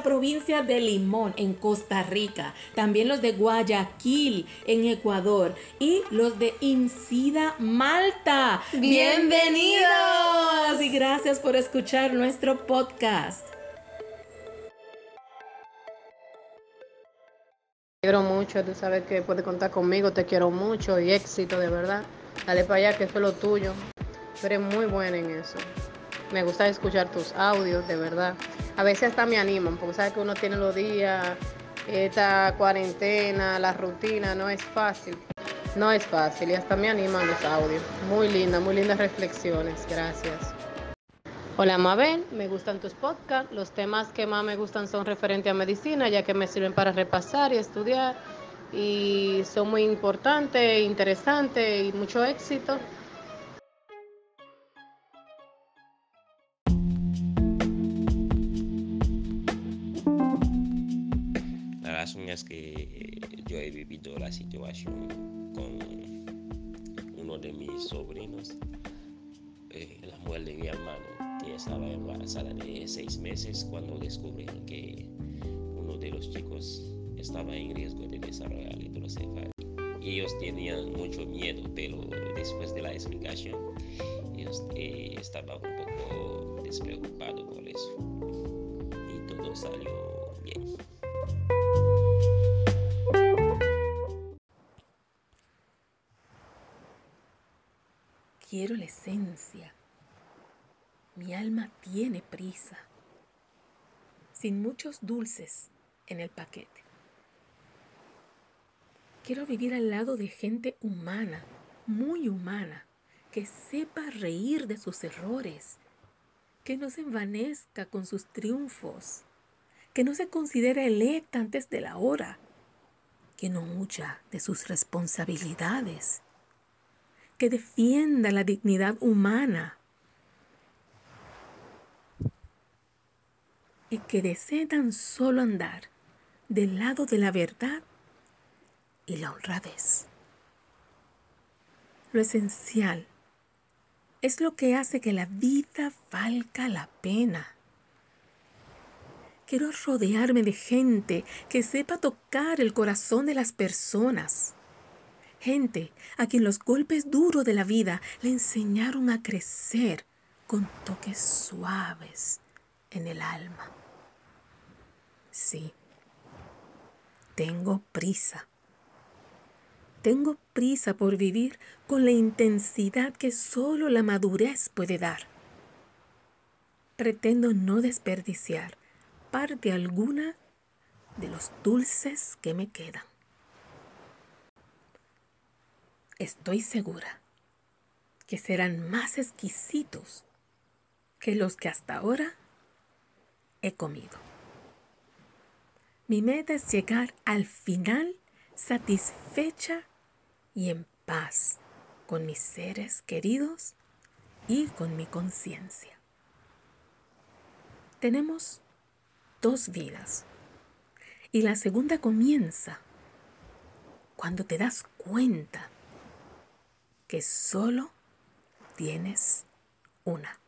La provincia de Limón en Costa Rica, también los de Guayaquil en Ecuador y los de Incida Malta. Bienvenidos. y gracias por escuchar nuestro podcast. Te quiero mucho, tú sabes que puedes contar conmigo, te quiero mucho y éxito de verdad. Dale para allá que eso es lo tuyo. Eres muy buena en eso. Me gusta escuchar tus audios, de verdad. A veces hasta me animan, porque sabes que uno tiene los días, esta cuarentena, la rutina, no es fácil. No es fácil y hasta me animan los audios. Muy linda, muy lindas reflexiones. Gracias. Hola Mabel, me gustan tus podcasts. Los temas que más me gustan son referentes a medicina, ya que me sirven para repasar y estudiar. Y son muy importantes, interesantes y mucho éxito. Razón es que yo he vivido la situación con uno de mis sobrinos, eh, la mujer de mi hermano, que estaba embarazada de seis meses cuando descubrieron que uno de los chicos estaba en riesgo de desarrollar hidrocefalia. Ellos tenían mucho miedo, pero después de la explicación, ellos eh, estaban un poco despreocupados por eso. Y todo salió Quiero la esencia. Mi alma tiene prisa. Sin muchos dulces en el paquete. Quiero vivir al lado de gente humana, muy humana, que sepa reír de sus errores, que no se envanezca con sus triunfos, que no se considere electa antes de la hora, que no huya de sus responsabilidades, que defienda la dignidad humana y que desee tan solo andar del lado de la verdad y la honradez. Lo esencial es lo que hace que la vida valga la pena. Quiero rodearme de gente que sepa tocar el corazón de las personas. Gente a quien los golpes duros de la vida le enseñaron a crecer con toques suaves en el alma. Sí, tengo prisa. Tengo prisa por vivir con la intensidad que solo la madurez puede dar. Pretendo no desperdiciar parte alguna de los dulces que me quedan. Estoy segura que serán más exquisitos que los que hasta ahora he comido. Mi meta es llegar al final satisfecha y en paz con mis seres queridos y con mi conciencia. Tenemos dos vidas y la segunda comienza cuando te das cuenta que solo tienes una.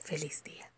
Feliz día.